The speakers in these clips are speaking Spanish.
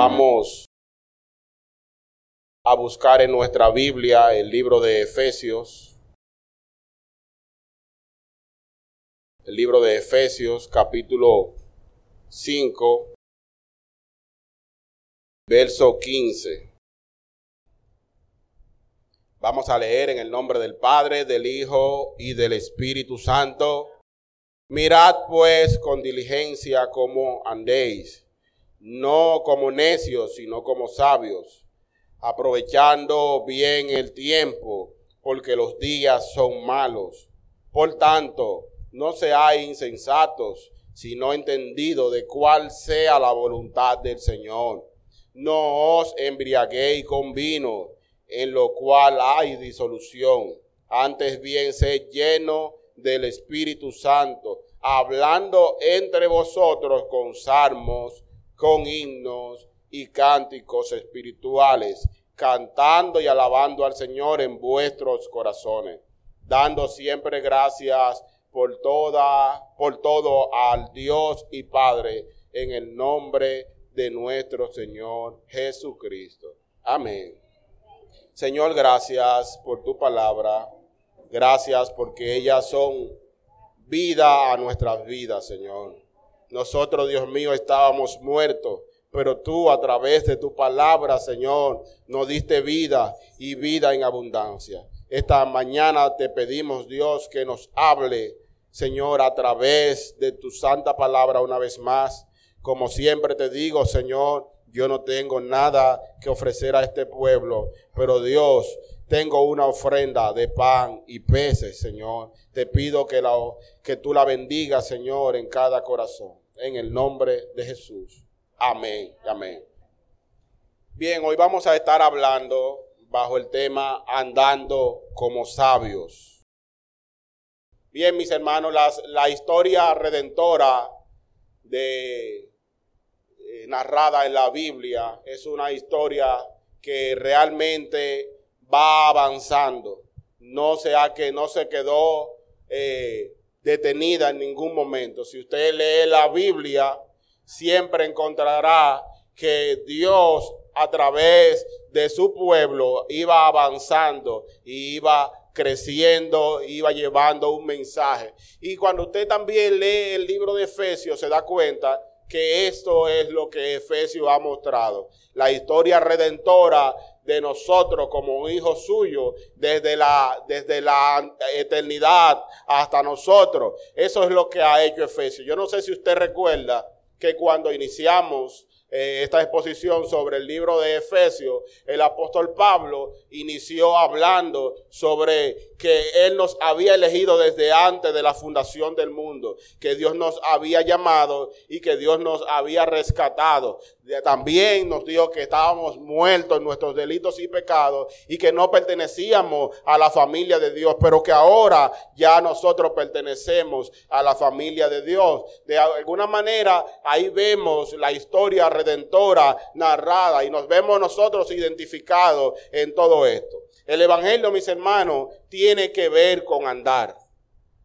Vamos a buscar en nuestra Biblia el libro de Efesios. El libro de Efesios capítulo 5, verso 15. Vamos a leer en el nombre del Padre, del Hijo y del Espíritu Santo. Mirad pues con diligencia cómo andéis, no como necios, sino como sabios, aprovechando bien el tiempo, porque los días son malos. Por tanto, no seáis insensatos, sino entendido de cuál sea la voluntad del Señor. No os embriaguéis con vino, en lo cual hay disolución. Antes bien, sed lleno del Espíritu Santo, hablando entre vosotros con salmos, con himnos y cánticos espirituales, cantando y alabando al Señor en vuestros corazones, dando siempre gracias por toda, por todo al Dios y Padre, en el nombre de nuestro Señor Jesucristo. Amén. Señor, gracias por tu palabra. Gracias porque ellas son vida a nuestras vidas, Señor. Nosotros, Dios mío, estábamos muertos, pero tú a través de tu palabra, Señor, nos diste vida y vida en abundancia. Esta mañana te pedimos, Dios, que nos hable Señor, a través de tu santa palabra una vez más. Como siempre te digo, Señor, yo no tengo nada que ofrecer a este pueblo, pero Dios, tengo una ofrenda de pan y peces, Señor. Te pido que, la, que tú la bendigas, Señor, en cada corazón. En el nombre de Jesús. Amén. Amén. Bien, hoy vamos a estar hablando bajo el tema andando como sabios. Bien, mis hermanos, la historia redentora de, eh, narrada en la Biblia es una historia que realmente va avanzando. No sea que no se quedó eh, detenida en ningún momento. Si usted lee la Biblia, siempre encontrará que Dios a través de su pueblo iba avanzando iba creciendo, iba llevando un mensaje. Y cuando usted también lee el libro de Efesios, se da cuenta que esto es lo que Efesios ha mostrado. La historia redentora de nosotros como hijos suyos desde la, desde la eternidad hasta nosotros. Eso es lo que ha hecho Efesios. Yo no sé si usted recuerda que cuando iniciamos eh, esta exposición sobre el libro de Efesios, el apóstol Pablo inició hablando sobre que Él nos había elegido desde antes de la fundación del mundo, que Dios nos había llamado y que Dios nos había rescatado. También nos dijo que estábamos muertos en nuestros delitos y pecados y que no pertenecíamos a la familia de Dios, pero que ahora ya nosotros pertenecemos a la familia de Dios. De alguna manera ahí vemos la historia redentora narrada y nos vemos nosotros identificados en todo esto. El Evangelio, mis hermanos, tiene que ver con andar.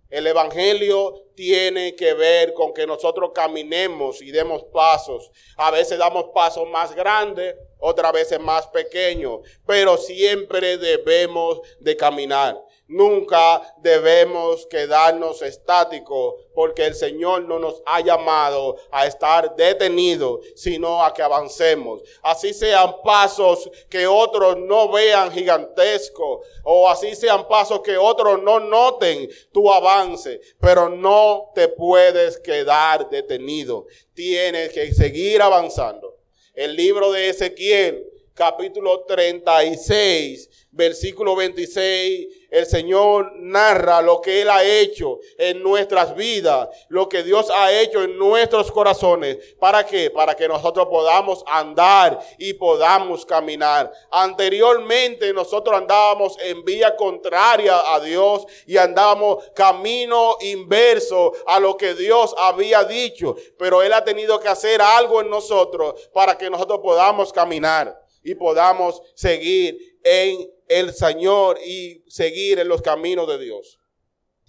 El Evangelio tiene que ver con que nosotros caminemos y demos pasos. A veces damos pasos más grandes, otras veces más pequeños, pero siempre debemos de caminar. Nunca debemos quedarnos estáticos porque el Señor no nos ha llamado a estar detenidos, sino a que avancemos. Así sean pasos que otros no vean gigantescos o así sean pasos que otros no noten tu avance, pero no te puedes quedar detenido. Tienes que seguir avanzando. El libro de Ezequiel, capítulo 36, versículo 26, el Señor narra lo que Él ha hecho en nuestras vidas, lo que Dios ha hecho en nuestros corazones. ¿Para qué? Para que nosotros podamos andar y podamos caminar. Anteriormente nosotros andábamos en vía contraria a Dios y andábamos camino inverso a lo que Dios había dicho. Pero Él ha tenido que hacer algo en nosotros para que nosotros podamos caminar y podamos seguir en el Señor y seguir en los caminos de Dios.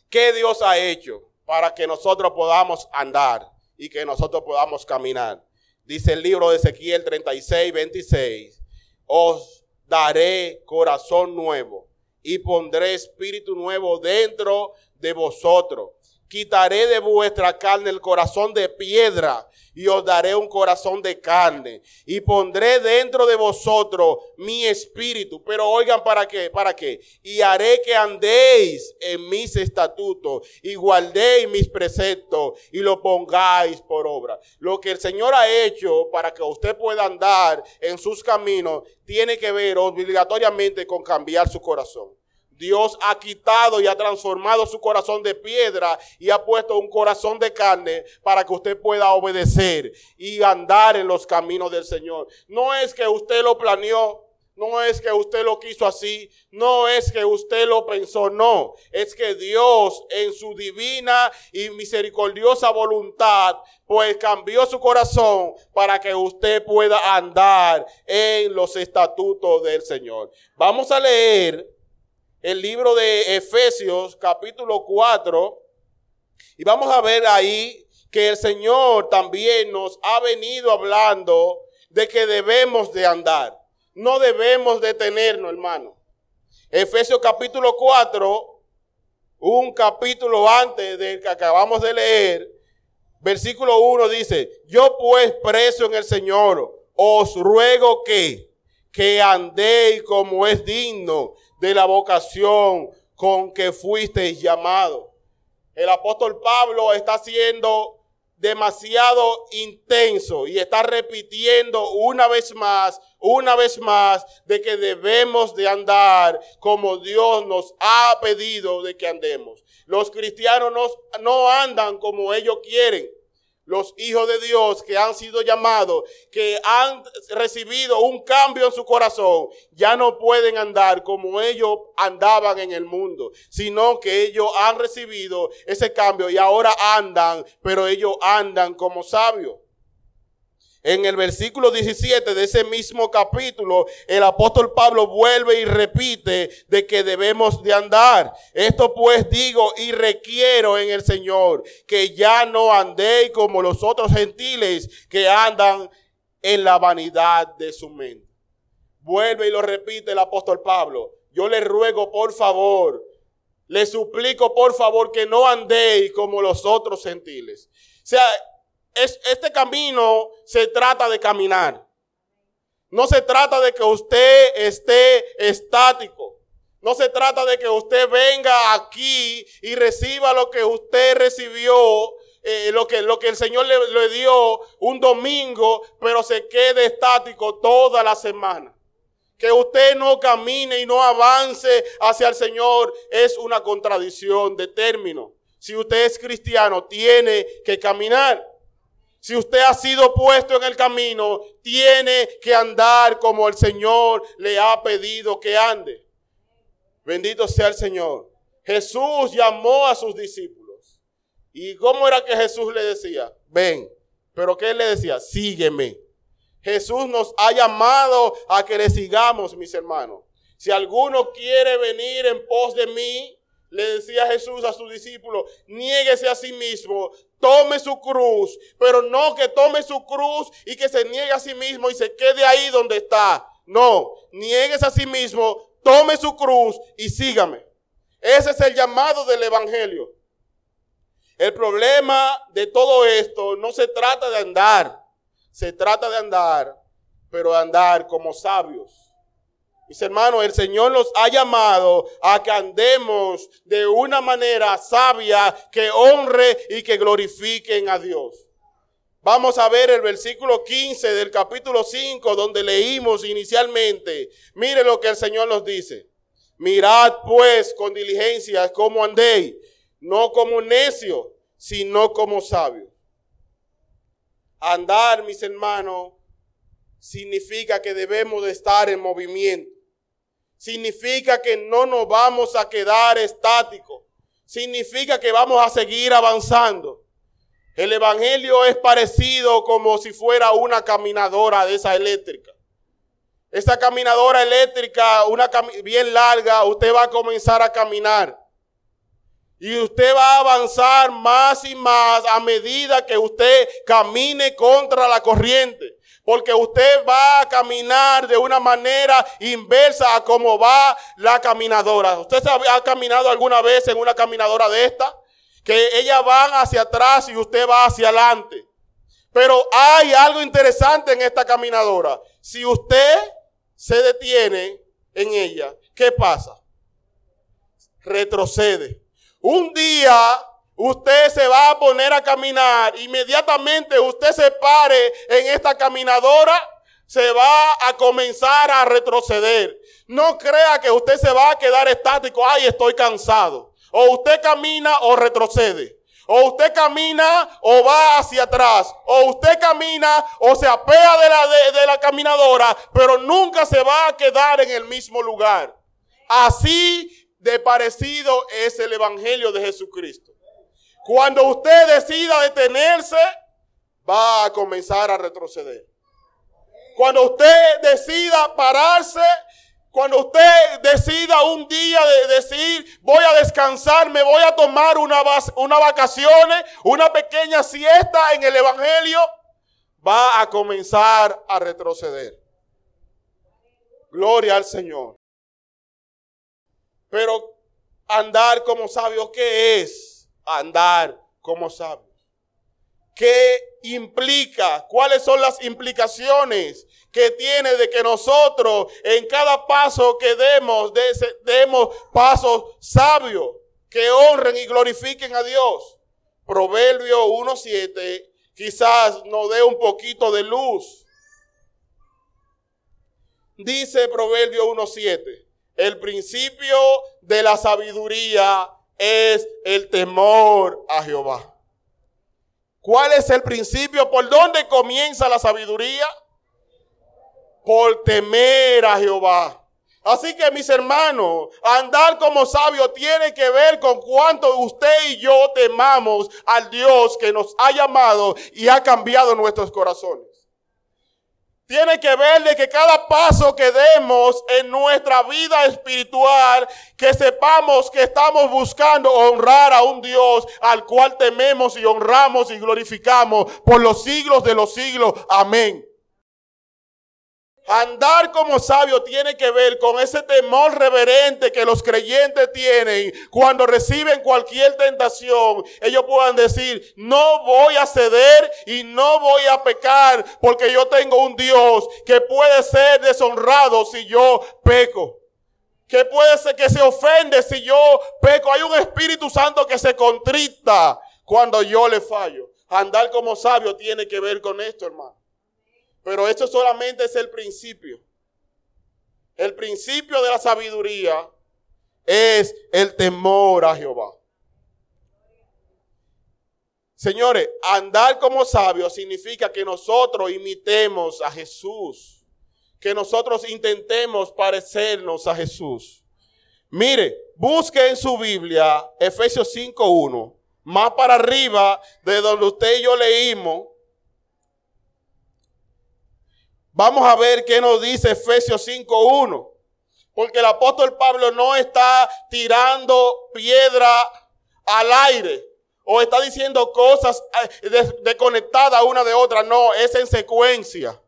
¿Qué Dios ha hecho para que nosotros podamos andar y que nosotros podamos caminar? Dice el libro de Ezequiel 36, 26. Os daré corazón nuevo y pondré espíritu nuevo dentro de vosotros. Quitaré de vuestra carne el corazón de piedra y os daré un corazón de carne y pondré dentro de vosotros mi espíritu. Pero oigan para qué, para qué. Y haré que andéis en mis estatutos y guardéis mis preceptos y lo pongáis por obra. Lo que el Señor ha hecho para que usted pueda andar en sus caminos tiene que ver obligatoriamente con cambiar su corazón. Dios ha quitado y ha transformado su corazón de piedra y ha puesto un corazón de carne para que usted pueda obedecer y andar en los caminos del Señor. No es que usted lo planeó, no es que usted lo quiso así, no es que usted lo pensó, no. Es que Dios en su divina y misericordiosa voluntad, pues cambió su corazón para que usted pueda andar en los estatutos del Señor. Vamos a leer el libro de Efesios capítulo 4 y vamos a ver ahí que el Señor también nos ha venido hablando de que debemos de andar. No debemos detenernos, hermano. Efesios capítulo 4, un capítulo antes del que acabamos de leer, versículo 1 dice, yo pues preso en el Señor, os ruego que, que andéis como es digno de la vocación con que fuisteis llamado. El apóstol Pablo está siendo demasiado intenso y está repitiendo una vez más, una vez más, de que debemos de andar como Dios nos ha pedido de que andemos. Los cristianos no, no andan como ellos quieren los hijos de Dios que han sido llamados, que han recibido un cambio en su corazón, ya no pueden andar como ellos andaban en el mundo, sino que ellos han recibido ese cambio y ahora andan, pero ellos andan como sabios. En el versículo 17 de ese mismo capítulo, el apóstol Pablo vuelve y repite de que debemos de andar. Esto pues digo y requiero en el Señor que ya no andéis como los otros gentiles que andan en la vanidad de su mente. Vuelve y lo repite el apóstol Pablo. Yo le ruego por favor, le suplico por favor que no andéis como los otros gentiles. O sea, este camino se trata de caminar. No se trata de que usted esté estático. No se trata de que usted venga aquí y reciba lo que usted recibió, eh, lo, que, lo que el Señor le, le dio un domingo, pero se quede estático toda la semana. Que usted no camine y no avance hacia el Señor es una contradicción de término. Si usted es cristiano, tiene que caminar. Si usted ha sido puesto en el camino, tiene que andar como el Señor le ha pedido que ande. Bendito sea el Señor. Jesús llamó a sus discípulos. ¿Y cómo era que Jesús le decía? Ven. Pero ¿qué le decía? Sígueme. Jesús nos ha llamado a que le sigamos, mis hermanos. Si alguno quiere venir en pos de mí, le decía Jesús a sus discípulos, niéguese a sí mismo, tome su cruz, pero no que tome su cruz y que se niegue a sí mismo y se quede ahí donde está. No, nieguese a sí mismo, tome su cruz y sígame. Ese es el llamado del Evangelio. El problema de todo esto no se trata de andar, se trata de andar, pero de andar como sabios mis hermanos, el Señor nos ha llamado a que andemos de una manera sabia que honre y que glorifiquen a Dios. Vamos a ver el versículo 15 del capítulo 5 donde leímos inicialmente. Mire lo que el Señor nos dice. Mirad pues con diligencia cómo andéis, no como necio, sino como sabio. Andar, mis hermanos, significa que debemos de estar en movimiento significa que no nos vamos a quedar estáticos. Significa que vamos a seguir avanzando. El Evangelio es parecido como si fuera una caminadora de esa eléctrica. Esa caminadora eléctrica, una bien larga, usted va a comenzar a caminar. Y usted va a avanzar más y más a medida que usted camine contra la corriente. Porque usted va a caminar de una manera inversa a cómo va la caminadora. ¿Usted ha caminado alguna vez en una caminadora de esta? Que ellas van hacia atrás y usted va hacia adelante. Pero hay algo interesante en esta caminadora. Si usted se detiene en ella, ¿qué pasa? Retrocede. Un día usted se va a poner a caminar, inmediatamente usted se pare en esta caminadora, se va a comenzar a retroceder. No crea que usted se va a quedar estático, ay, estoy cansado. O usted camina o retrocede. O usted camina o va hacia atrás. O usted camina o se apea de la, de, la caminadora, pero nunca se va a quedar en el mismo lugar. Así de parecido es el Evangelio de Jesucristo. Cuando usted decida detenerse, va a comenzar a retroceder. Cuando usted decida pararse, cuando usted decida un día de decir, voy a descansar, me voy a tomar una, una vacaciones, una pequeña siesta en el Evangelio, va a comenzar a retroceder. Gloria al Señor. Pero andar como sabio, ¿qué es andar como sabio? ¿Qué implica? ¿Cuáles son las implicaciones que tiene de que nosotros en cada paso que demos, demos pasos sabios que honren y glorifiquen a Dios? Proverbio 1.7 quizás nos dé un poquito de luz. Dice Proverbio 1.7. El principio de la sabiduría es el temor a Jehová. ¿Cuál es el principio? ¿Por dónde comienza la sabiduría? Por temer a Jehová. Así que mis hermanos, andar como sabio tiene que ver con cuánto usted y yo temamos al Dios que nos ha llamado y ha cambiado nuestros corazones tiene que ver de que cada paso que demos en nuestra vida espiritual, que sepamos que estamos buscando honrar a un Dios al cual tememos y honramos y glorificamos por los siglos de los siglos. Amén. Andar como sabio tiene que ver con ese temor reverente que los creyentes tienen cuando reciben cualquier tentación. Ellos puedan decir, no voy a ceder y no voy a pecar porque yo tengo un Dios que puede ser deshonrado si yo peco. Que puede ser que se ofende si yo peco. Hay un Espíritu Santo que se contrita cuando yo le fallo. Andar como sabio tiene que ver con esto, hermano. Pero esto solamente es el principio. El principio de la sabiduría es el temor a Jehová. Señores, andar como sabios significa que nosotros imitemos a Jesús, que nosotros intentemos parecernos a Jesús. Mire, busque en su Biblia Efesios 5.1, más para arriba de donde usted y yo leímos, Vamos a ver qué nos dice Efesios 5.1. Porque el apóstol Pablo no está tirando piedra al aire o está diciendo cosas eh, desconectadas una de otra. No, es en secuencia.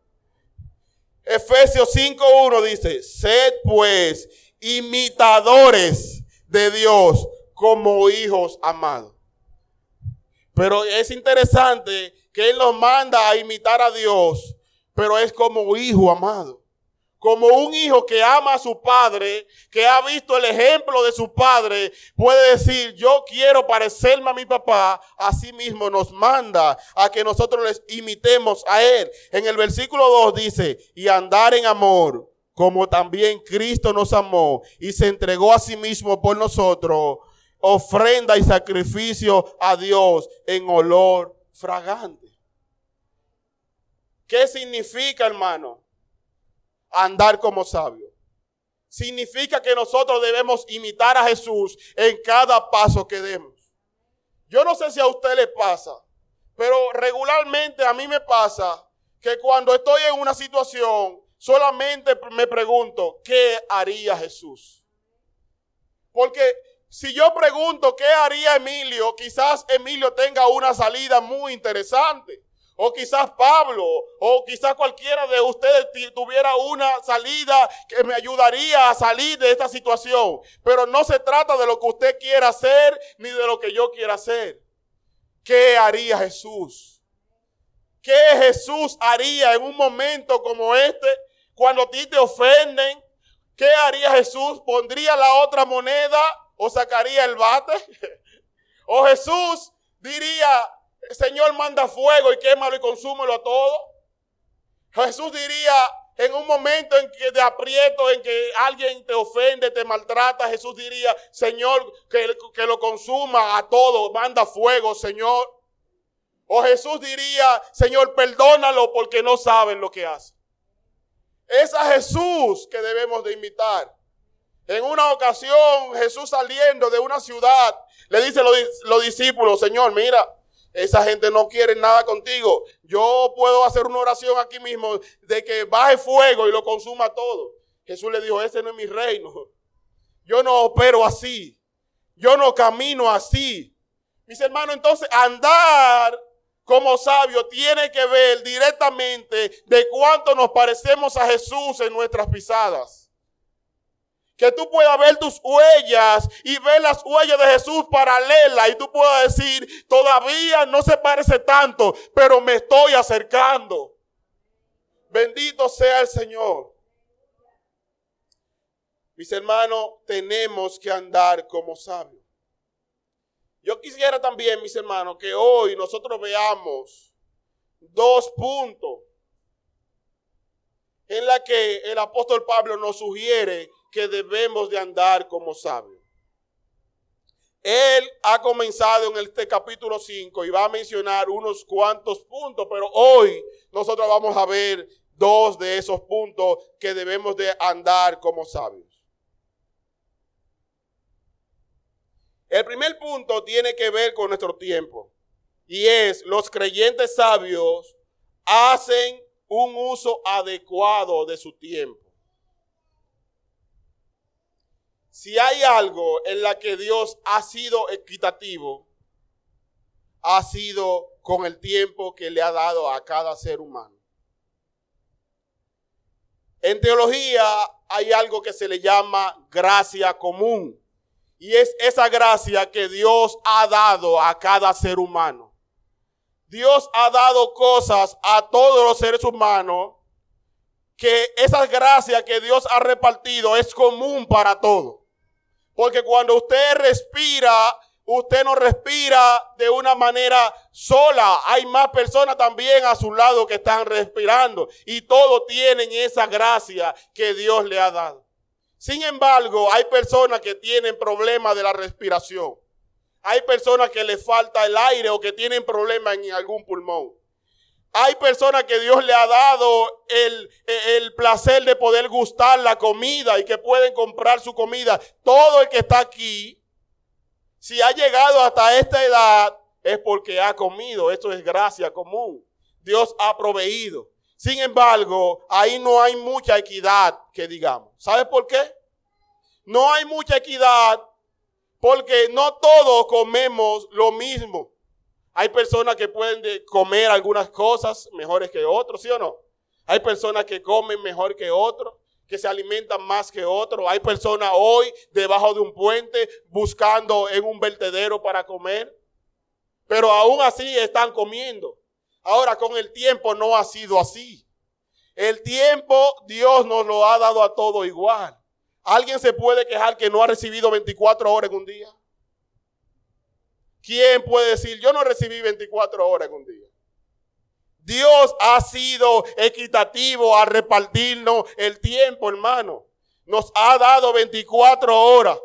Efesios 5.1 dice, sed pues imitadores de Dios como hijos amados. Pero es interesante que Él nos manda a imitar a Dios pero es como hijo amado. Como un hijo que ama a su padre, que ha visto el ejemplo de su padre, puede decir, yo quiero parecerme a mi papá, así mismo nos manda a que nosotros les imitemos a él. En el versículo 2 dice, y andar en amor, como también Cristo nos amó y se entregó a sí mismo por nosotros, ofrenda y sacrificio a Dios en olor fragante. ¿Qué significa, hermano? Andar como sabio. Significa que nosotros debemos imitar a Jesús en cada paso que demos. Yo no sé si a usted le pasa, pero regularmente a mí me pasa que cuando estoy en una situación, solamente me pregunto, ¿qué haría Jesús? Porque si yo pregunto qué haría Emilio, quizás Emilio tenga una salida muy interesante. O quizás Pablo, o quizás cualquiera de ustedes tuviera una salida que me ayudaría a salir de esta situación. Pero no se trata de lo que usted quiera hacer, ni de lo que yo quiera hacer. ¿Qué haría Jesús? ¿Qué Jesús haría en un momento como este, cuando a ti te ofenden? ¿Qué haría Jesús? ¿Pondría la otra moneda o sacaría el bate? ¿O Jesús diría, Señor, manda fuego y quémalo y consúmelo a todo. Jesús diría, en un momento en que de aprieto, en que alguien te ofende, te maltrata, Jesús diría, Señor, que, que lo consuma a todo, manda fuego, Señor. O Jesús diría, Señor, perdónalo porque no saben lo que hace. Es a Jesús que debemos de imitar. En una ocasión, Jesús saliendo de una ciudad, le dice a los discípulos, Señor, mira, esa gente no quiere nada contigo. Yo puedo hacer una oración aquí mismo de que baje fuego y lo consuma todo. Jesús le dijo, ese no es mi reino. Yo no opero así. Yo no camino así. Mis hermanos, entonces andar como sabio tiene que ver directamente de cuánto nos parecemos a Jesús en nuestras pisadas que tú puedas ver tus huellas y ver las huellas de Jesús paralelas y tú puedas decir, todavía no se parece tanto, pero me estoy acercando. Bendito sea el Señor. Mis hermanos, tenemos que andar como sabios. Yo quisiera también, mis hermanos, que hoy nosotros veamos dos puntos en la que el apóstol Pablo nos sugiere que debemos de andar como sabios. Él ha comenzado en este capítulo 5 y va a mencionar unos cuantos puntos, pero hoy nosotros vamos a ver dos de esos puntos que debemos de andar como sabios. El primer punto tiene que ver con nuestro tiempo y es los creyentes sabios hacen un uso adecuado de su tiempo. Si hay algo en la que Dios ha sido equitativo, ha sido con el tiempo que le ha dado a cada ser humano. En teología hay algo que se le llama gracia común. Y es esa gracia que Dios ha dado a cada ser humano. Dios ha dado cosas a todos los seres humanos que esa gracia que Dios ha repartido es común para todos. Porque cuando usted respira, usted no respira de una manera sola. Hay más personas también a su lado que están respirando. Y todos tienen esa gracia que Dios le ha dado. Sin embargo, hay personas que tienen problemas de la respiración. Hay personas que les falta el aire o que tienen problemas en algún pulmón. Hay personas que Dios le ha dado el, el, placer de poder gustar la comida y que pueden comprar su comida. Todo el que está aquí, si ha llegado hasta esta edad, es porque ha comido. Esto es gracia común. Dios ha proveído. Sin embargo, ahí no hay mucha equidad, que digamos. ¿Sabe por qué? No hay mucha equidad porque no todos comemos lo mismo. Hay personas que pueden comer algunas cosas mejores que otros, ¿sí o no? Hay personas que comen mejor que otros, que se alimentan más que otros. Hay personas hoy debajo de un puente buscando en un vertedero para comer. Pero aún así están comiendo. Ahora con el tiempo no ha sido así. El tiempo Dios nos lo ha dado a todo igual. ¿Alguien se puede quejar que no ha recibido 24 horas en un día? ¿Quién puede decir, yo no recibí 24 horas en un día? Dios ha sido equitativo a repartirnos el tiempo, hermano. Nos ha dado 24 horas.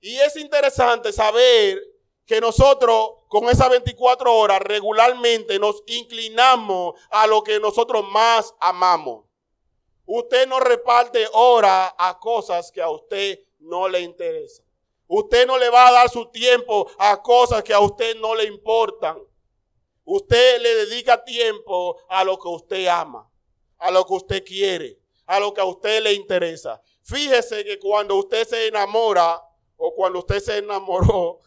Y es interesante saber que nosotros con esas 24 horas regularmente nos inclinamos a lo que nosotros más amamos. Usted no reparte horas a cosas que a usted no le interesan. Usted no le va a dar su tiempo a cosas que a usted no le importan. Usted le dedica tiempo a lo que usted ama, a lo que usted quiere, a lo que a usted le interesa. Fíjese que cuando usted se enamora o cuando usted se enamoró,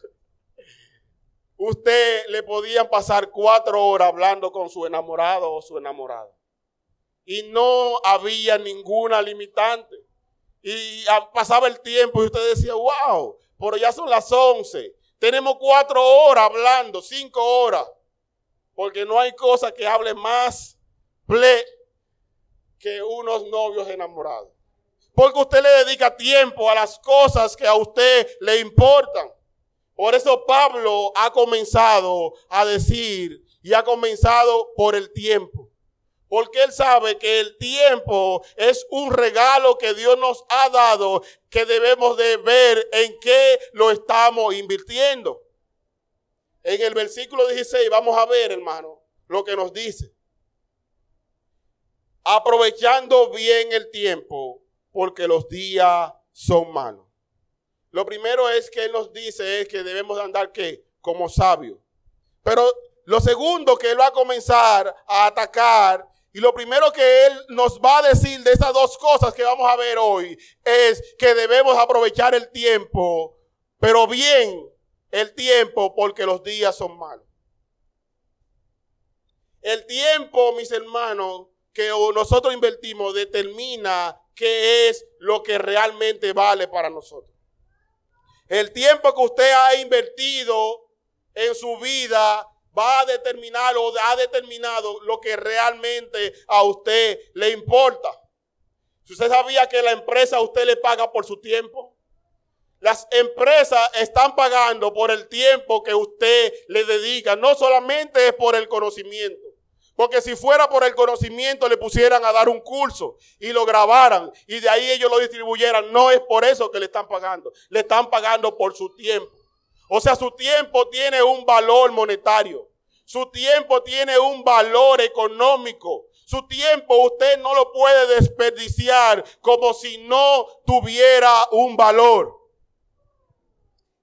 usted le podían pasar cuatro horas hablando con su enamorado o su enamorada. Y no había ninguna limitante. Y pasaba el tiempo y usted decía, wow, pero ya son las once. Tenemos cuatro horas hablando, cinco horas. Porque no hay cosa que hable más ple que unos novios enamorados. Porque usted le dedica tiempo a las cosas que a usted le importan. Por eso Pablo ha comenzado a decir y ha comenzado por el tiempo. Porque él sabe que el tiempo es un regalo que Dios nos ha dado que debemos de ver en qué lo estamos invirtiendo. En el versículo 16 vamos a ver, hermano, lo que nos dice. Aprovechando bien el tiempo porque los días son malos. Lo primero es que Él nos dice es que debemos de andar que como sabios. Pero lo segundo que Él va a comenzar a atacar y lo primero que Él nos va a decir de esas dos cosas que vamos a ver hoy es que debemos aprovechar el tiempo, pero bien el tiempo porque los días son malos. El tiempo, mis hermanos, que nosotros invertimos determina qué es lo que realmente vale para nosotros. El tiempo que usted ha invertido en su vida va a determinar o ha determinado lo que realmente a usted le importa. Si usted sabía que la empresa a usted le paga por su tiempo, las empresas están pagando por el tiempo que usted le dedica, no solamente es por el conocimiento. Porque si fuera por el conocimiento le pusieran a dar un curso y lo grabaran y de ahí ellos lo distribuyeran. No es por eso que le están pagando. Le están pagando por su tiempo. O sea, su tiempo tiene un valor monetario. Su tiempo tiene un valor económico. Su tiempo usted no lo puede desperdiciar como si no tuviera un valor.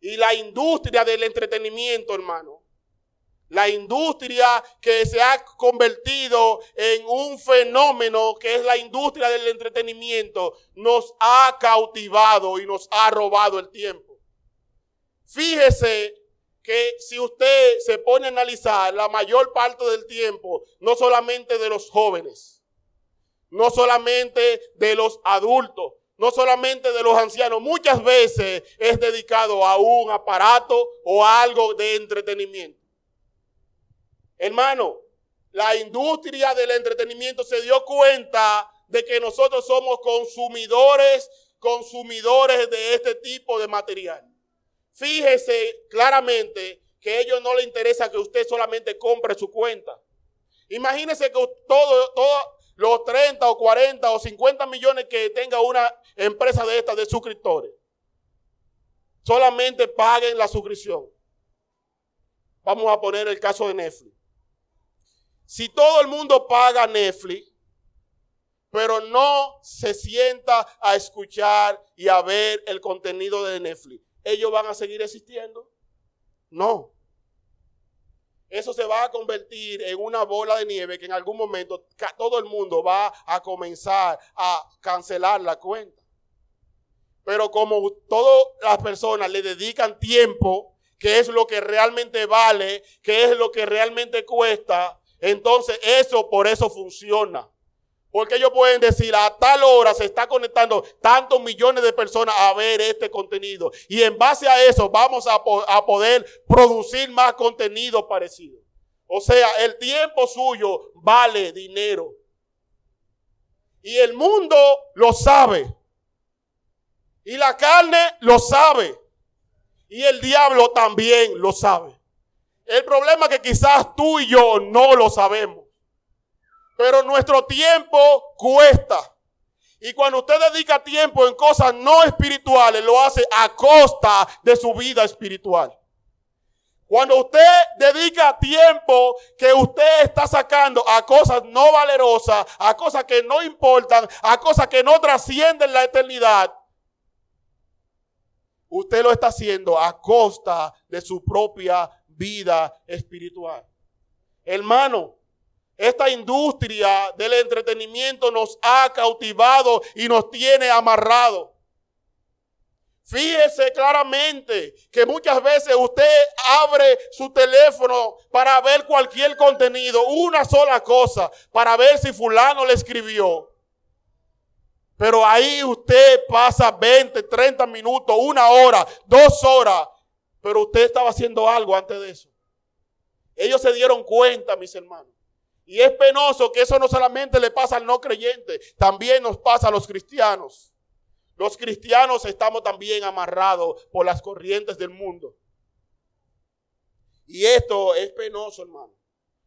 Y la industria del entretenimiento, hermano, la industria que se ha convertido en un fenómeno que es la industria del entretenimiento nos ha cautivado y nos ha robado el tiempo. Fíjese que si usted se pone a analizar la mayor parte del tiempo, no solamente de los jóvenes, no solamente de los adultos, no solamente de los ancianos, muchas veces es dedicado a un aparato o a algo de entretenimiento. Hermano, la industria del entretenimiento se dio cuenta de que nosotros somos consumidores, consumidores de este tipo de material. Fíjese claramente que a ellos no les interesa que usted solamente compre su cuenta. Imagínese que todos todo los 30 o 40 o 50 millones que tenga una empresa de estas de suscriptores, solamente paguen la suscripción. Vamos a poner el caso de Netflix. Si todo el mundo paga Netflix, pero no se sienta a escuchar y a ver el contenido de Netflix, ¿ellos van a seguir existiendo? No. Eso se va a convertir en una bola de nieve que en algún momento todo el mundo va a comenzar a cancelar la cuenta. Pero como todas las personas le dedican tiempo, que es lo que realmente vale, que es lo que realmente cuesta, entonces eso por eso funciona. Porque ellos pueden decir, a tal hora se está conectando tantos millones de personas a ver este contenido. Y en base a eso vamos a, poder producir más contenido parecido. O sea, el tiempo suyo vale dinero. Y el mundo lo sabe. Y la carne lo sabe. Y el diablo también lo sabe. El problema es que quizás tú y yo no lo sabemos. Pero nuestro tiempo cuesta. Y cuando usted dedica tiempo en cosas no espirituales, lo hace a costa de su vida espiritual. Cuando usted dedica tiempo que usted está sacando a cosas no valerosas, a cosas que no importan, a cosas que no trascienden la eternidad, usted lo está haciendo a costa de su propia vida espiritual. Hermano, esta industria del entretenimiento nos ha cautivado y nos tiene amarrado. Fíjese claramente que muchas veces usted abre su teléfono para ver cualquier contenido, una sola cosa, para ver si fulano le escribió. Pero ahí usted pasa 20, 30 minutos, una hora, dos horas, pero usted estaba haciendo algo antes de eso. Ellos se dieron cuenta, mis hermanos. Y es penoso que eso no solamente le pasa al no creyente, también nos pasa a los cristianos. Los cristianos estamos también amarrados por las corrientes del mundo. Y esto es penoso, hermano.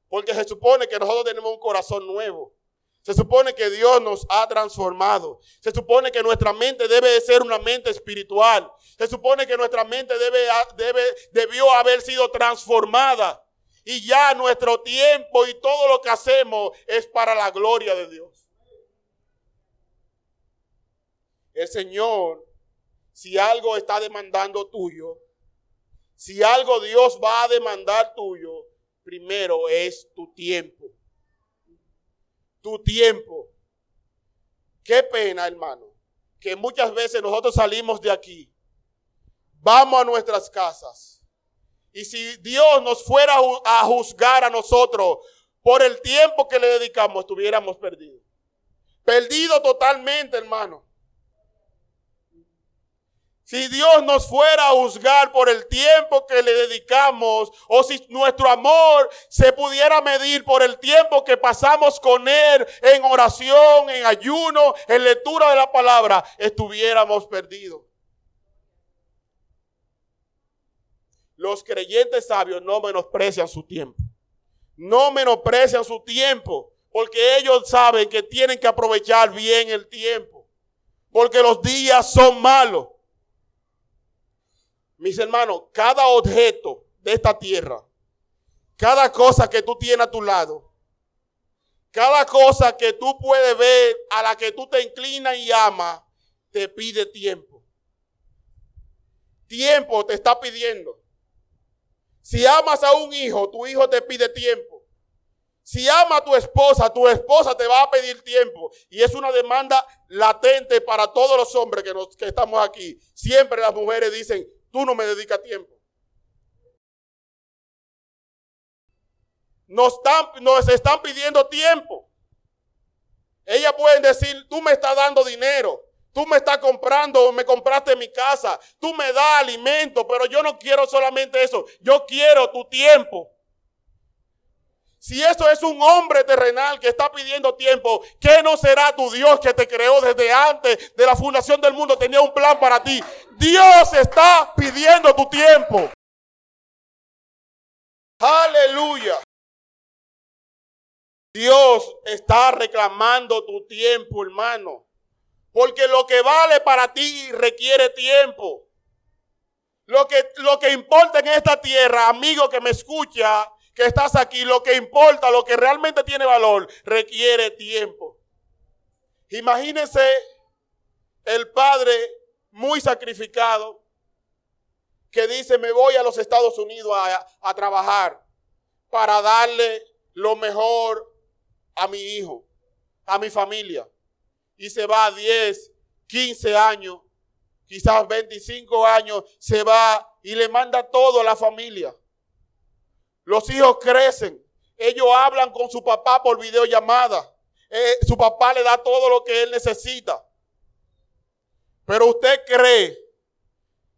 Porque se supone que nosotros tenemos un corazón nuevo. Se supone que Dios nos ha transformado. Se supone que nuestra mente debe de ser una mente espiritual. Se supone que nuestra mente debe, debe, debió haber sido transformada. Y ya nuestro tiempo y todo lo que hacemos es para la gloria de Dios. el Señor, si algo está demandando tuyo, si algo Dios va a demandar tuyo, primero es tu tiempo. Tu tiempo. Qué pena, hermano, que muchas veces nosotros salimos de aquí, vamos a nuestras casas, y si Dios nos fuera a juzgar a nosotros por el tiempo que le dedicamos, estuviéramos perdidos. Perdido totalmente, hermano. Si Dios nos fuera a juzgar por el tiempo que le dedicamos, o si nuestro amor se pudiera medir por el tiempo que pasamos con Él en oración, en ayuno, en lectura de la palabra, estuviéramos perdidos. Los creyentes sabios no menosprecian su tiempo. No menosprecian su tiempo, porque ellos saben que tienen que aprovechar bien el tiempo, porque los días son malos. Mis hermanos, cada objeto de esta tierra, cada cosa que tú tienes a tu lado, cada cosa que tú puedes ver, a la que tú te inclinas y amas, te pide tiempo. Tiempo te está pidiendo. Si amas a un hijo, tu hijo te pide tiempo. Si ama a tu esposa, tu esposa te va a pedir tiempo. Y es una demanda latente para todos los hombres que, estamos aquí. Siempre las mujeres dicen, tú no me dedicas tiempo. Nos están pidiendo tiempo. Ellas pueden decir, tú me estás dando dinero, tú me estás comprando, me compraste mi casa, tú me das alimento, pero yo no quiero solamente eso, yo quiero tu tiempo. Si eso es un hombre terrenal que está pidiendo tiempo, ¿qué no será tu Dios que te creó desde antes de la fundación del mundo? Tenía un plan para ti. Dios está pidiendo tu tiempo. Aleluya. Dios está reclamando tu tiempo, hermano. Porque lo que vale para ti requiere tiempo. Lo que, lo que importa en esta tierra, amigo que me escucha, que estás aquí, lo que importa, lo que realmente tiene valor, requiere tiempo. Imagínense el padre muy sacrificado que dice, me voy a los Estados Unidos a, a trabajar para darle lo mejor a mi hijo, a mi familia. Y se va a 10, 15 años, quizás 25 años, se va y le manda todo a la familia. Los hijos crecen. Ellos hablan con su papá por videollamada. Eh, su papá le da todo lo que él necesita. Pero usted cree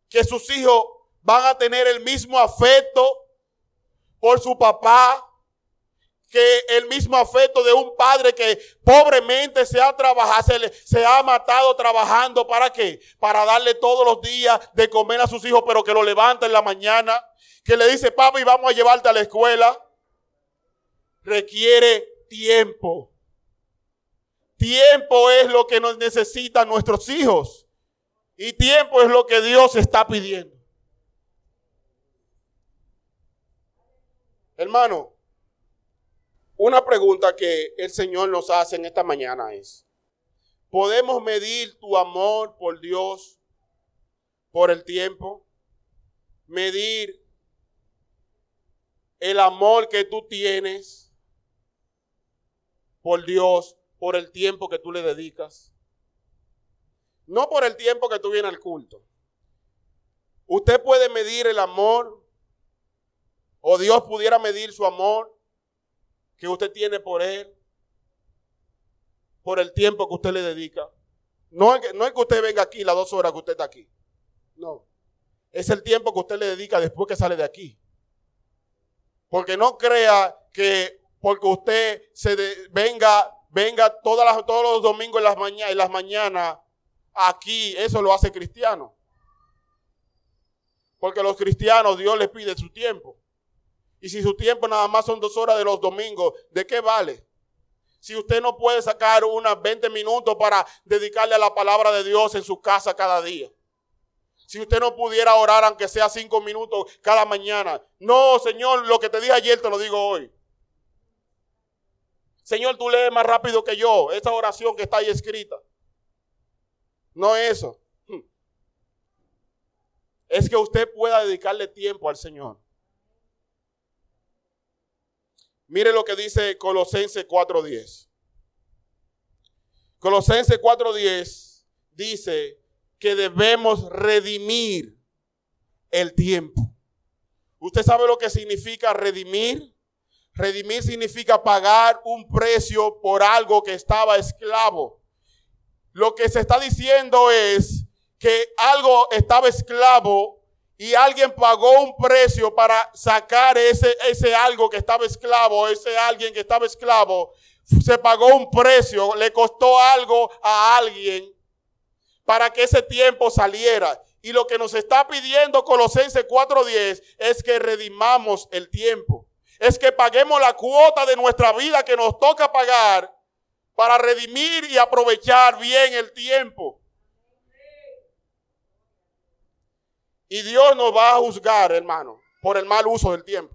que sus hijos van a tener el mismo afecto por su papá que el mismo afecto de un padre que pobremente se ha trabajado, se, ha matado trabajando. ¿Para qué? Para darle todos los días de comer a sus hijos, pero que lo levanta en la mañana que le dice, papi, vamos a llevarte a la escuela, requiere tiempo. Tiempo es lo que nos necesitan nuestros hijos. Y tiempo es lo que Dios está pidiendo. Hermano, una pregunta que el Señor nos hace en esta mañana es, ¿podemos medir tu amor por Dios por el tiempo? Medir el amor que tú tienes por Dios por el tiempo que tú le dedicas. No por el tiempo que tú vienes al culto. Usted puede medir el amor, o Dios pudiera medir su amor que usted tiene por Él, por el tiempo que usted le dedica. No es que, no es que usted venga aquí las dos horas que usted está aquí. No. Es el tiempo que usted le dedica después que sale de aquí. Porque no crea que porque usted se venga, venga todas todos los domingos en las, mañanas, en las mañanas aquí, eso lo hace cristiano. Porque los cristianos Dios les pide su tiempo. Y si su tiempo nada más son dos horas de los domingos, ¿de qué vale? Si usted no puede sacar unas 20 minutos para dedicarle a la palabra de Dios en su casa cada día. Si usted no pudiera orar aunque sea cinco minutos cada mañana. No, Señor, lo que te dije ayer te lo digo hoy. Señor, tú lees más rápido que yo esa oración que está ahí escrita. No eso. Es que usted pueda dedicarle tiempo al Señor. Mire lo que dice Colosenses 4.10. Colosenses 4.10 dice que debemos redimir el tiempo. ¿Usted sabe lo que significa redimir? Redimir significa pagar un precio por algo que estaba esclavo. Lo que se está diciendo es que algo estaba esclavo y alguien pagó un precio para sacar ese, ese algo que estaba esclavo, ese alguien que estaba esclavo, se pagó un precio, le costó algo a alguien para que ese tiempo saliera. Y lo que nos está pidiendo Colosenses 4:10 es que redimamos el tiempo. Es que paguemos la cuota de nuestra vida que nos toca pagar para redimir y aprovechar bien el tiempo. Y Dios nos va a juzgar, hermano, por el mal uso del tiempo.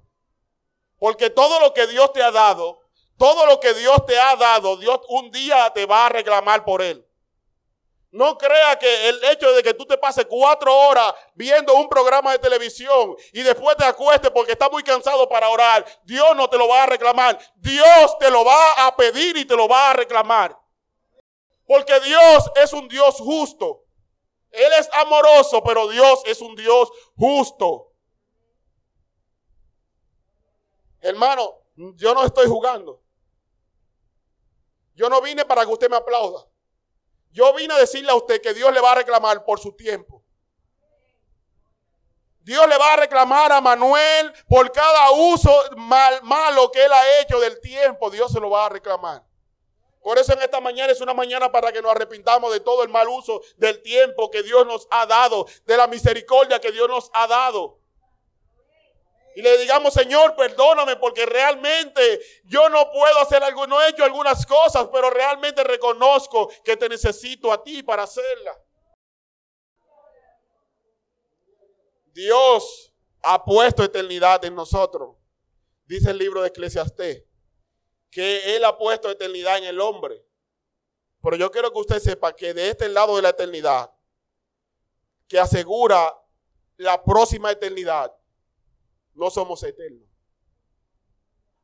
Porque todo lo que Dios te ha dado, todo lo que Dios te ha dado, Dios un día te va a reclamar por él. No crea que el hecho de que tú te pases cuatro horas viendo un programa de televisión y después te acuestes porque estás muy cansado para orar, Dios no te lo va a reclamar. Dios te lo va a pedir y te lo va a reclamar. Porque Dios es un Dios justo. Él es amoroso, pero Dios es un Dios justo. Hermano, yo no estoy jugando. Yo no vine para que usted me aplauda. Yo vine a decirle a usted que Dios le va a reclamar por su tiempo. Dios le va a reclamar a Manuel por cada uso mal, malo que él ha hecho del tiempo. Dios se lo va a reclamar. Por eso en esta mañana es una mañana para que nos arrepintamos de todo el mal uso del tiempo que Dios nos ha dado, de la misericordia que Dios nos ha dado. Y le digamos, Señor, perdóname porque realmente yo no puedo hacer algo, no he hecho algunas cosas, pero realmente reconozco que te necesito a ti para hacerla. Dios ha puesto eternidad en nosotros, dice el libro de Eclesiastés que Él ha puesto eternidad en el hombre. Pero yo quiero que usted sepa que de este lado de la eternidad, que asegura la próxima eternidad, no somos eternos.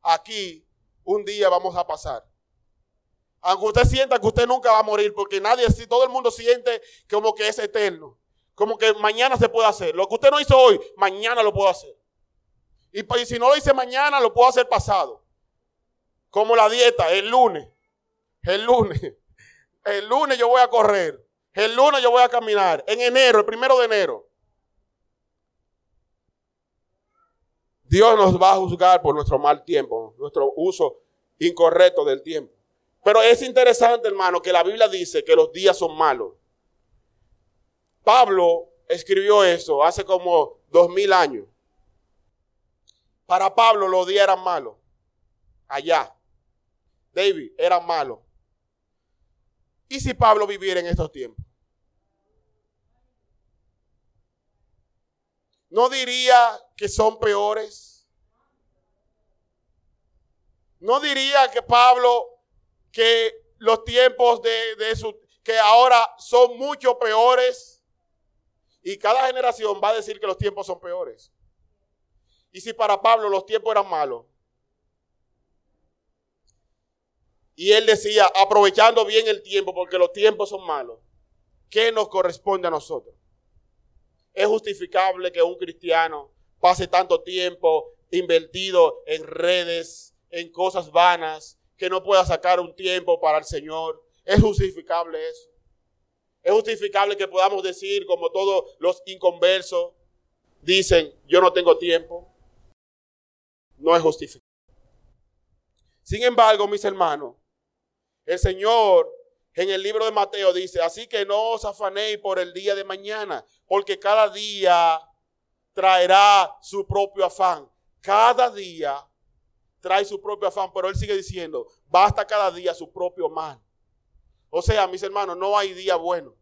Aquí un día vamos a pasar. Aunque usted sienta que usted nunca va a morir, porque nadie, si todo el mundo siente como que es eterno, como que mañana se puede hacer. Lo que usted no hizo hoy, mañana lo puedo hacer. Y, y si no lo hice mañana, lo puedo hacer pasado. Como la dieta, el lunes. El lunes. El lunes yo voy a correr. El lunes yo voy a caminar. En enero, el primero de enero. Dios nos va a juzgar por nuestro mal tiempo, nuestro uso incorrecto del tiempo. Pero es interesante, hermano, que la Biblia dice que los días son malos. Pablo escribió eso hace como dos mil años. Para Pablo los días eran malos. Allá. David era malo. ¿Y si Pablo viviera en estos tiempos? ¿No diría que son peores? ¿No diría que Pablo, que los tiempos de, de su, que ahora son mucho peores? Y cada generación va a decir que los tiempos son peores. Y si para Pablo los tiempos eran malos, Y él decía, aprovechando bien el tiempo, porque los tiempos son malos. ¿Qué nos corresponde a nosotros? Es justificable que un cristiano pase tanto tiempo invertido en redes, en cosas vanas, que no pueda sacar un tiempo para el Señor. Es justificable eso. Es justificable que podamos decir, como todos los inconversos dicen, yo no tengo tiempo. No es justificable. Sin embargo, mis hermanos, el Señor en el libro de Mateo dice, así que no os afanéis por el día de mañana, porque cada día traerá su propio afán. Cada día trae su propio afán, pero él sigue diciendo, basta cada día su propio mal. O sea, mis hermanos, no hay día bueno.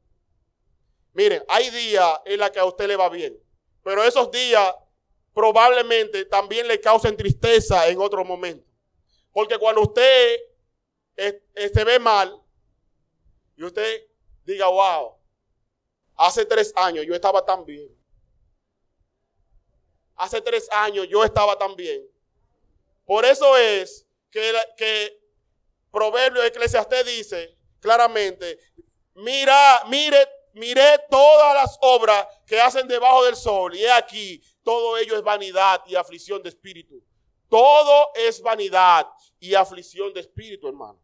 Miren, hay días en los que a usted le va bien, pero esos días probablemente también le causen tristeza en otro momento. Porque cuando usted se ve mal y usted diga, wow, hace tres años yo estaba tan bien. Hace tres años yo estaba tan bien. Por eso es que, que Proverbio Eclesiastés dice claramente, mira, mire, mire todas las obras que hacen debajo del sol y aquí, todo ello es vanidad y aflicción de espíritu. Todo es vanidad y aflicción de espíritu, hermano.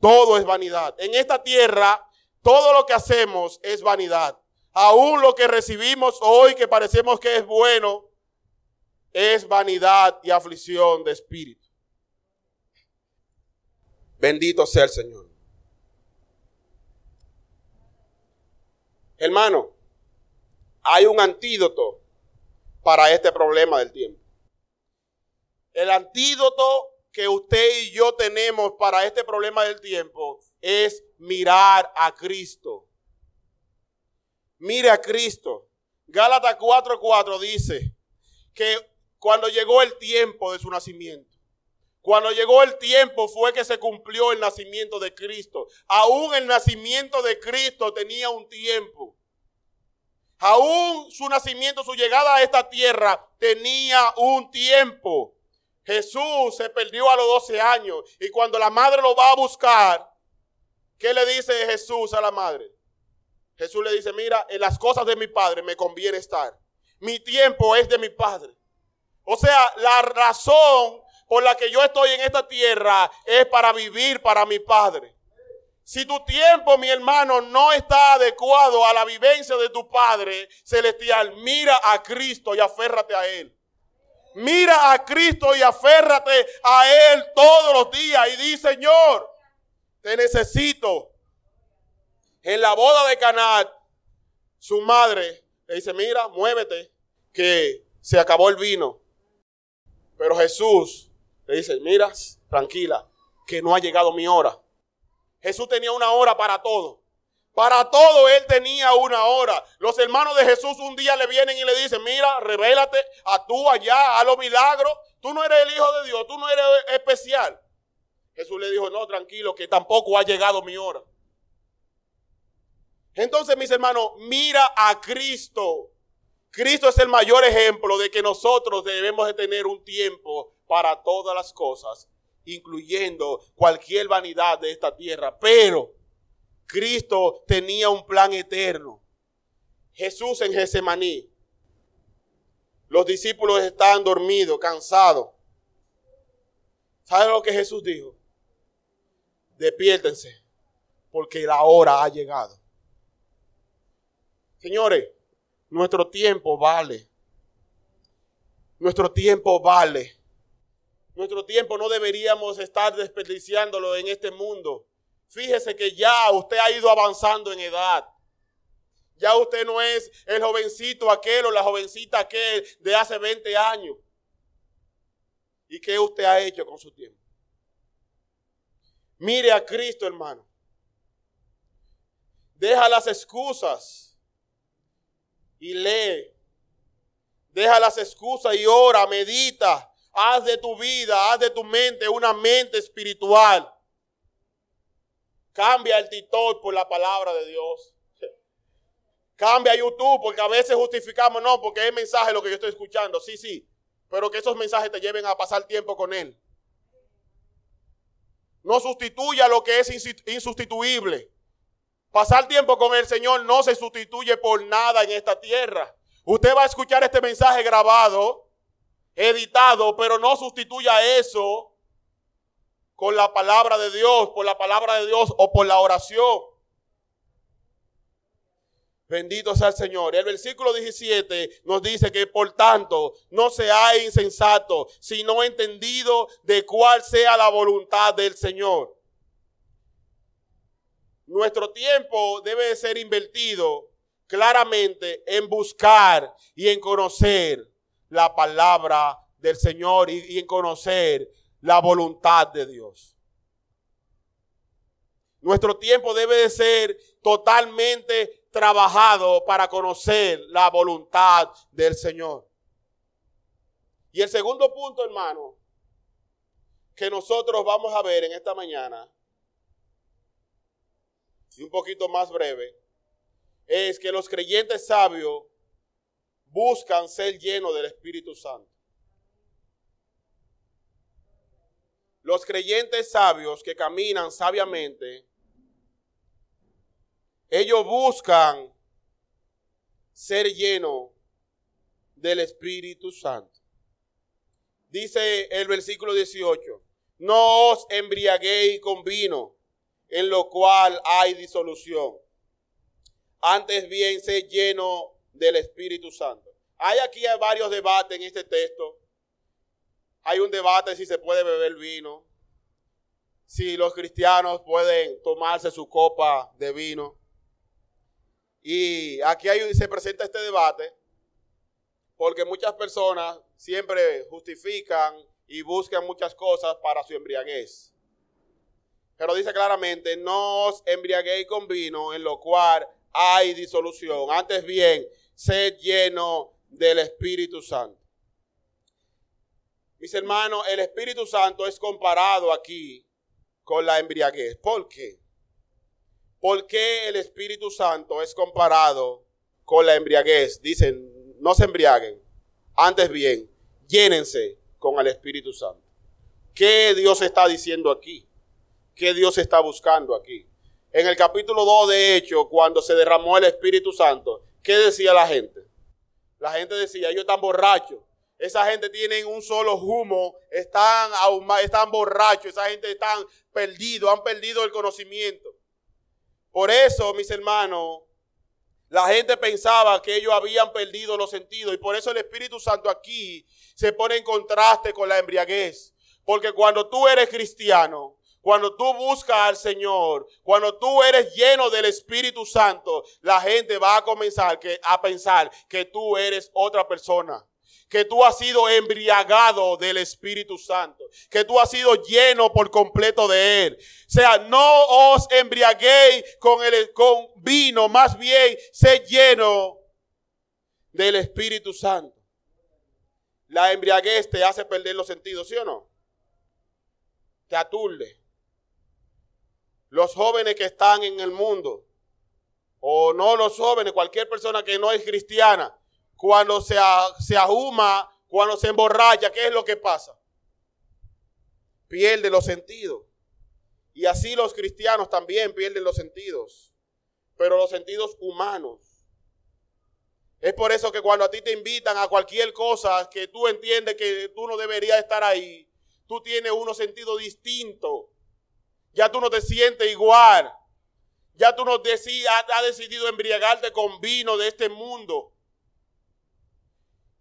Todo es vanidad. En esta tierra, todo lo que hacemos es vanidad. Aún lo que recibimos hoy que parecemos que es bueno, es vanidad y aflicción de espíritu. Bendito sea el Señor. Hermano, hay un antídoto para este problema del tiempo. El antídoto que usted y yo tenemos para este problema del tiempo es mirar a Cristo. Mire a Cristo. Gálatas 4:4 dice que cuando llegó el tiempo de su nacimiento, cuando llegó el tiempo fue que se cumplió el nacimiento de Cristo. Aún el nacimiento de Cristo tenía un tiempo. Aún su nacimiento, su llegada a esta tierra tenía un tiempo. Jesús se perdió a los 12 años y cuando la madre lo va a buscar, ¿qué le dice Jesús a la madre? Jesús le dice, mira, en las cosas de mi padre me conviene estar. Mi tiempo es de mi padre. O sea, la razón por la que yo estoy en esta tierra es para vivir para mi Padre. Si tu tiempo, mi hermano, no está adecuado a la vivencia de tu Padre celestial, mira a Cristo y aférrate a Él. Mira a Cristo y aférrate a Él todos los días y di, Señor, te necesito. En la boda de Canal, su madre le dice, mira, muévete, que se acabó el vino. Pero Jesús le dice, mira, tranquila, que no ha llegado mi hora. Jesús tenía una hora para todo. Para todo él tenía una hora. Los hermanos de Jesús un día le vienen y le dicen, mira, revélate, tú allá, a los milagros. Tú no eres el Hijo de Dios, tú no eres especial. Jesús le dijo, no, tranquilo, que tampoco ha llegado mi hora. Entonces, mis hermanos, mira a Cristo. Cristo es el mayor ejemplo de que nosotros debemos de tener un tiempo para todas las cosas, incluyendo cualquier vanidad de esta tierra. Pero Cristo tenía un plan eterno. Jesús en Getsemaní. Los discípulos estaban dormidos, cansados. ¿Saben lo que Jesús dijo? Despiértense, porque la hora ha llegado. Señores, nuestro tiempo vale. Nuestro tiempo vale. Nuestro tiempo no deberíamos estar desperdiciándolo en este mundo. Fíjese que ya usted ha ido avanzando en edad. Ya usted no es el jovencito aquel o la jovencita aquel de hace 20 años. ¿Y qué usted ha hecho con su tiempo? Mire a Cristo, hermano. Deja las excusas y lee. Deja las excusas y ora, medita. Haz de tu vida, haz de tu mente una mente espiritual. Cambia el TikTok por la palabra de Dios. Cambia YouTube porque a veces justificamos, no, porque es mensaje lo que yo estoy escuchando. Sí, sí. Pero que esos mensajes te lleven a pasar tiempo con Él. no sustituya lo que es insustituible. Pasar tiempo con el Señor no se sustituye por nada en esta tierra. Usted va a escuchar este mensaje grabado, editado, pero no sustituya eso con la palabra de Dios, por la palabra de Dios o por la oración. Bendito sea el Señor. El versículo 17 nos dice que por tanto no sea insensato, sino entendido de cuál sea la voluntad del Señor. Nuestro tiempo debe ser invertido claramente en buscar y en conocer la palabra del Señor y, y en conocer la voluntad de Dios. Nuestro tiempo debe de ser totalmente trabajado para conocer la voluntad del Señor. Y el segundo punto, hermano, que nosotros vamos a ver en esta mañana, y un poquito más breve, es que los creyentes sabios buscan ser llenos del Espíritu Santo. Los creyentes sabios que caminan sabiamente ellos buscan ser llenos del Espíritu Santo. Dice el versículo 18, no os embriaguéis con vino, en lo cual hay disolución. Antes bien, sé lleno del Espíritu Santo. Hay aquí varios debates en este texto. Hay un debate si se puede beber vino, si los cristianos pueden tomarse su copa de vino. Y aquí se presenta este debate porque muchas personas siempre justifican y buscan muchas cosas para su embriaguez. Pero dice claramente, no os embriaguéis con vino en lo cual hay disolución. Antes bien, sed lleno del Espíritu Santo. Mis hermanos, el Espíritu Santo es comparado aquí con la embriaguez. ¿Por qué? ¿Por qué el Espíritu Santo es comparado con la embriaguez? Dicen, no se embriaguen. Antes bien, llénense con el Espíritu Santo. ¿Qué Dios está diciendo aquí? ¿Qué Dios está buscando aquí? En el capítulo 2, de hecho, cuando se derramó el Espíritu Santo, ¿qué decía la gente? La gente decía, ellos están borrachos. Esa gente tiene un solo humo, están, están borrachos, esa gente están perdidos, han perdido el conocimiento. Por eso, mis hermanos, la gente pensaba que ellos habían perdido los sentidos y por eso el Espíritu Santo aquí se pone en contraste con la embriaguez. Porque cuando tú eres cristiano, cuando tú buscas al Señor, cuando tú eres lleno del Espíritu Santo, la gente va a comenzar a pensar que tú eres otra persona que tú has sido embriagado del Espíritu Santo, que tú has sido lleno por completo de Él. O sea, no os embriaguéis con, el, con vino, más bien sé lleno del Espíritu Santo. La embriaguez te hace perder los sentidos, ¿sí o no? Te aturde. Los jóvenes que están en el mundo, o no los jóvenes, cualquier persona que no es cristiana, cuando se, se ahuma, cuando se emborracha, ¿qué es lo que pasa? Pierde los sentidos. Y así los cristianos también pierden los sentidos, pero los sentidos humanos. Es por eso que cuando a ti te invitan a cualquier cosa que tú entiendes que tú no deberías estar ahí, tú tienes unos sentidos distintos. Ya tú no te sientes igual. Ya tú no has decidido embriagarte con vino de este mundo.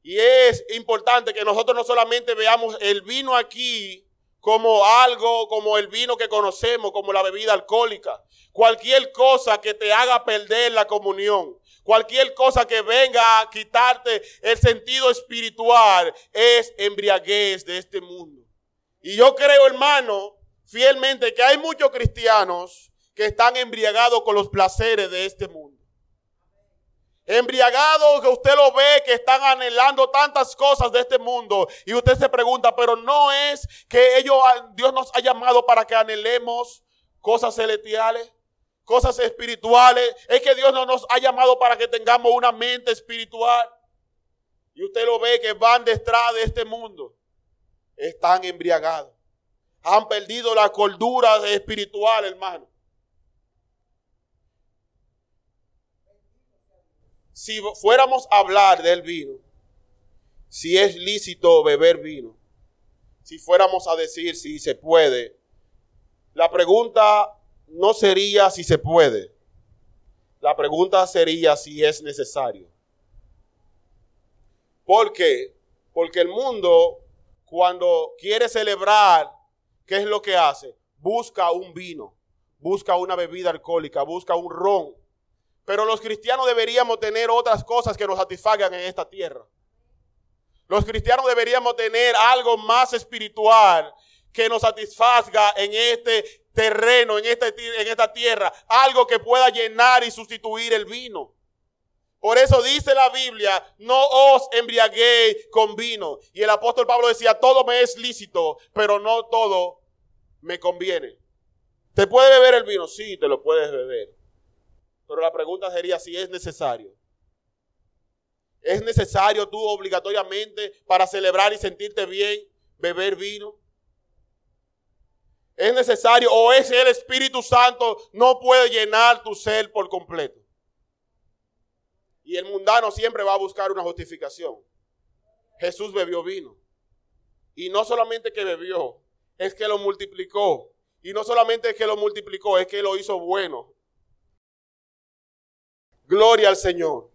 Y es importante que nosotros no solamente veamos el vino aquí como algo, como el vino que conocemos, como la bebida alcohólica. Cualquier cosa que te haga perder la comunión, cualquier cosa que venga a quitarte el sentido espiritual, es embriaguez de este mundo. Y yo creo, hermano, fielmente que hay muchos cristianos que están embriagados con los placeres de este mundo embriagados que usted lo ve que están anhelando tantas cosas de este mundo y usted se pregunta, pero no es que ellos, Dios nos ha llamado para que anhelemos cosas celestiales, cosas espirituales, es que Dios no nos ha llamado para que tengamos una mente espiritual. Y usted lo ve que van detrás de este mundo, están embriagados. Han perdido la cordura espiritual, hermano. Si fuéramos a hablar del vino, si es lícito beber vino, si fuéramos a decir si se puede, la pregunta no sería si se puede. La pregunta sería si es necesario. ¿Por qué? Porque el mundo, cuando quiere celebrar, ¿qué es lo que hace? Busca un vino, busca una bebida alcohólica, busca un ron. Pero los cristianos deberíamos tener otras cosas que nos satisfagan en esta tierra. Los cristianos deberíamos tener algo más espiritual que nos satisfaga en este terreno, en esta, en esta tierra, algo que pueda llenar y sustituir el vino. Por eso dice la Biblia, no os embriaguéis con vino. Y el apóstol Pablo decía, todo me es lícito, pero no todo me conviene. ¿Te puede beber el vino? Sí, te lo puedes beber. Pero la pregunta sería si es necesario. ¿Es necesario tú obligatoriamente para celebrar y sentirte bien beber vino? ¿Es necesario o es el Espíritu Santo no puede llenar tu ser por completo? Y el mundano siempre va a buscar una justificación. Jesús bebió vino. Y no solamente que bebió, es que lo multiplicó. Y no solamente es que lo multiplicó, es que lo hizo bueno. Gloria al Señor.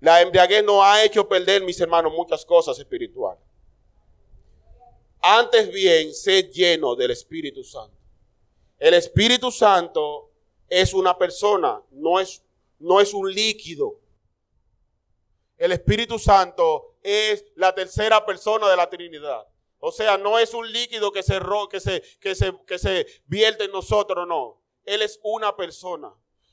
La embriaguez no ha hecho perder, mis hermanos, muchas cosas espirituales. Antes bien, sed lleno del Espíritu Santo. El Espíritu Santo es una persona, no es no es un líquido. El Espíritu Santo es la tercera persona de la Trinidad. O sea, no es un líquido que se, que se, que se, que se vierte en nosotros, no. Él es una persona.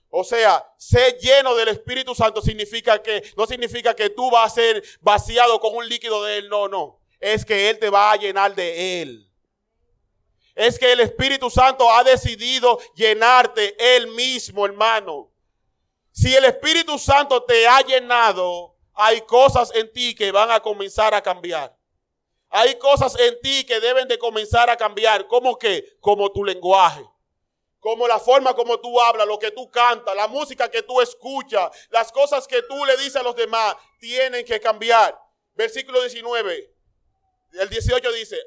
O sea, ser lleno del Espíritu Santo significa que, no significa que tú vas a ser vaciado con un líquido de Él, no, no. Es que Él te va a llenar de Él. Es que el Espíritu Santo ha decidido llenarte Él mismo, hermano. Si el Espíritu Santo te ha llenado, hay cosas en ti que van a comenzar a cambiar. Hay cosas en ti que deben de comenzar a cambiar. ¿Cómo que? Como tu lenguaje. Como la forma como tú hablas, lo que tú cantas, la música que tú escuchas, las cosas que tú le dices a los demás, tienen que cambiar. Versículo 19. El 18 dice,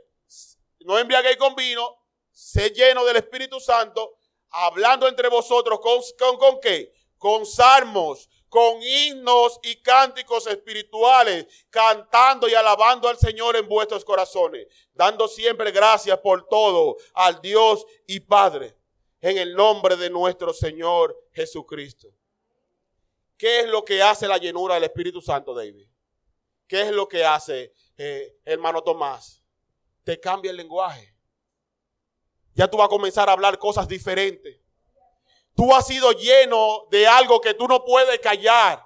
no embriaguéis con vino, sé lleno del Espíritu Santo, hablando entre vosotros con, con, con qué? con salmos, con himnos y cánticos espirituales, cantando y alabando al Señor en vuestros corazones, dando siempre gracias por todo al Dios y Padre, en el nombre de nuestro Señor Jesucristo. ¿Qué es lo que hace la llenura del Espíritu Santo, David? ¿Qué es lo que hace, eh, hermano Tomás? Te cambia el lenguaje. Ya tú vas a comenzar a hablar cosas diferentes. Tú has sido lleno de algo que tú no puedes callar.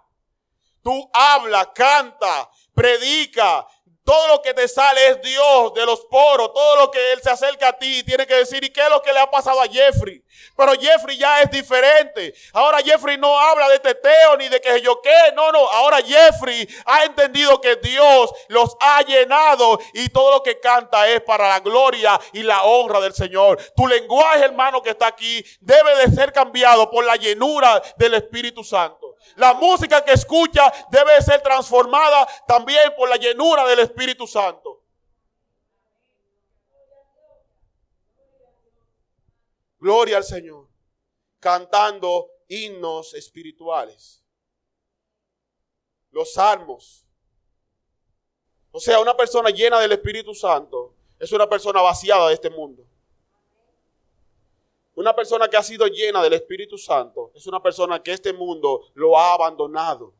Tú habla, canta, predica, todo lo que te sale es Dios de los poros. Todo lo que Él se acerca a ti tiene que decir, ¿y qué es lo que le ha pasado a Jeffrey? Pero Jeffrey ya es diferente. Ahora Jeffrey no habla de teteo ni de que yo qué. No, no. Ahora Jeffrey ha entendido que Dios los ha llenado y todo lo que canta es para la gloria y la honra del Señor. Tu lenguaje, hermano, que está aquí, debe de ser cambiado por la llenura del Espíritu Santo. La música que escucha debe ser transformada también por la llenura del Espíritu Santo. Gloria al Señor. Cantando himnos espirituales. Los salmos. O sea, una persona llena del Espíritu Santo es una persona vaciada de este mundo. Una persona que ha sido llena del Espíritu Santo es una persona que este mundo lo ha abandonado.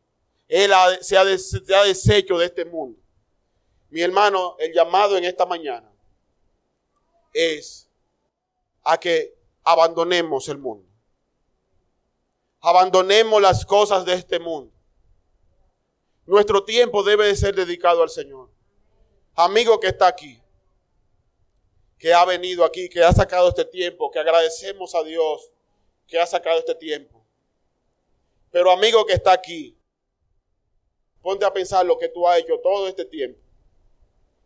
Él se, ha deshecho de este mundo. Mi hermano, el llamado en esta mañana es a que abandonemos el mundo. Abandonemos las cosas de este mundo. Nuestro tiempo debe de ser dedicado al Señor. Amigo que está aquí, que ha venido aquí, que ha sacado este tiempo, que agradecemos a Dios que ha sacado este tiempo. Pero amigo que está aquí, ponte a pensar lo que tú has hecho todo este tiempo.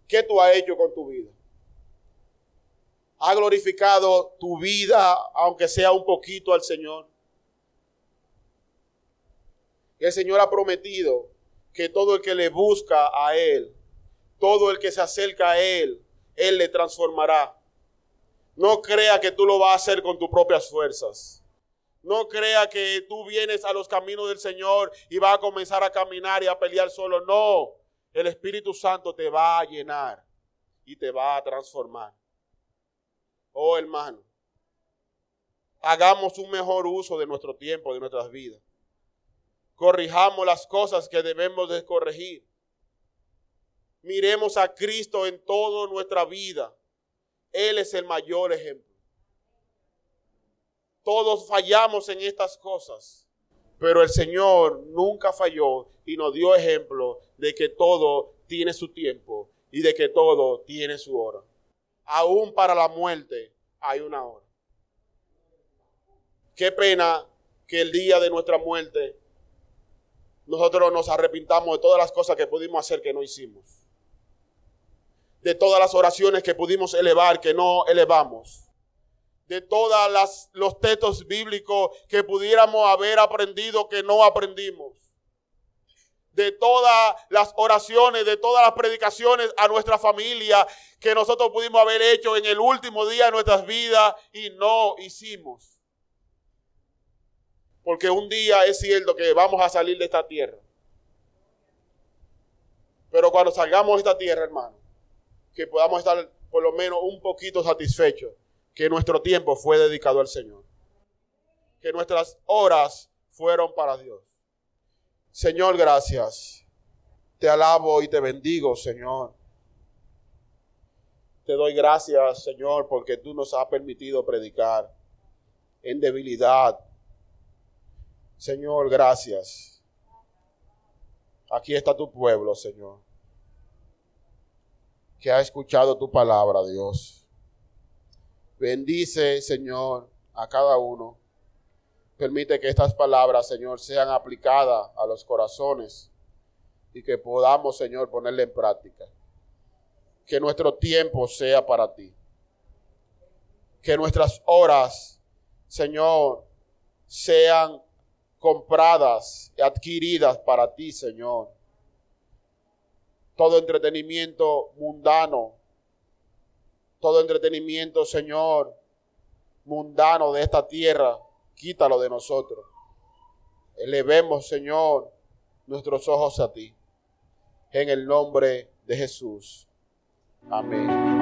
¿Qué tú has hecho con tu vida? ha glorificado tu vida, aunque sea un poquito al Señor. El Señor ha prometido que todo el que le busca a Él, todo el que se acerca a Él, Él le transformará. No crea que tú lo vas a hacer con tus propias fuerzas. No crea que tú vienes a los caminos del Señor y vas a comenzar a caminar y a pelear solo. No, el Espíritu Santo te va a llenar y te va a transformar. Oh hermano, hagamos un mejor uso de nuestro tiempo, de nuestras vidas. Corrijamos las cosas que debemos de corregir. Miremos a Cristo en toda nuestra vida. Él es el mayor ejemplo. Todos fallamos en estas cosas, pero el Señor nunca falló y nos dio ejemplo de que todo tiene su tiempo y de que todo tiene su hora aún para la muerte hay una hora. Qué pena que el día de nuestra muerte nosotros nos arrepintamos de todas las cosas que pudimos hacer que no hicimos. De todas las oraciones que pudimos elevar que no elevamos. De todos los textos bíblicos que pudiéramos haber aprendido que no aprendimos de todas las oraciones, de todas las predicaciones a nuestra familia que nosotros pudimos haber hecho en el último día de nuestras vidas y no hicimos. Porque un día es cierto que vamos a salir de esta tierra. Pero cuando salgamos de esta tierra, hermano, que podamos estar por lo menos un poquito satisfechos que nuestro tiempo fue dedicado al Señor. Que nuestras horas fueron para Dios. Señor, gracias. Te alabo y te bendigo, Señor. Te doy gracias, Señor, porque tú nos has permitido predicar en debilidad. Señor, gracias. Aquí está tu pueblo, Señor, que ha escuchado tu palabra, Dios. Bendice, Señor, a cada uno Permite que estas palabras, Señor, sean aplicadas a los corazones y que podamos, Señor, ponerle en práctica. Que nuestro tiempo sea para ti. Que nuestras horas, Señor, sean compradas y adquiridas para ti, Señor. Todo entretenimiento mundano, todo entretenimiento, Señor, mundano de esta tierra, quítalo de nosotros. Elevemos, Señor, nuestros ojos a ti. En el nombre de Jesús. Amén.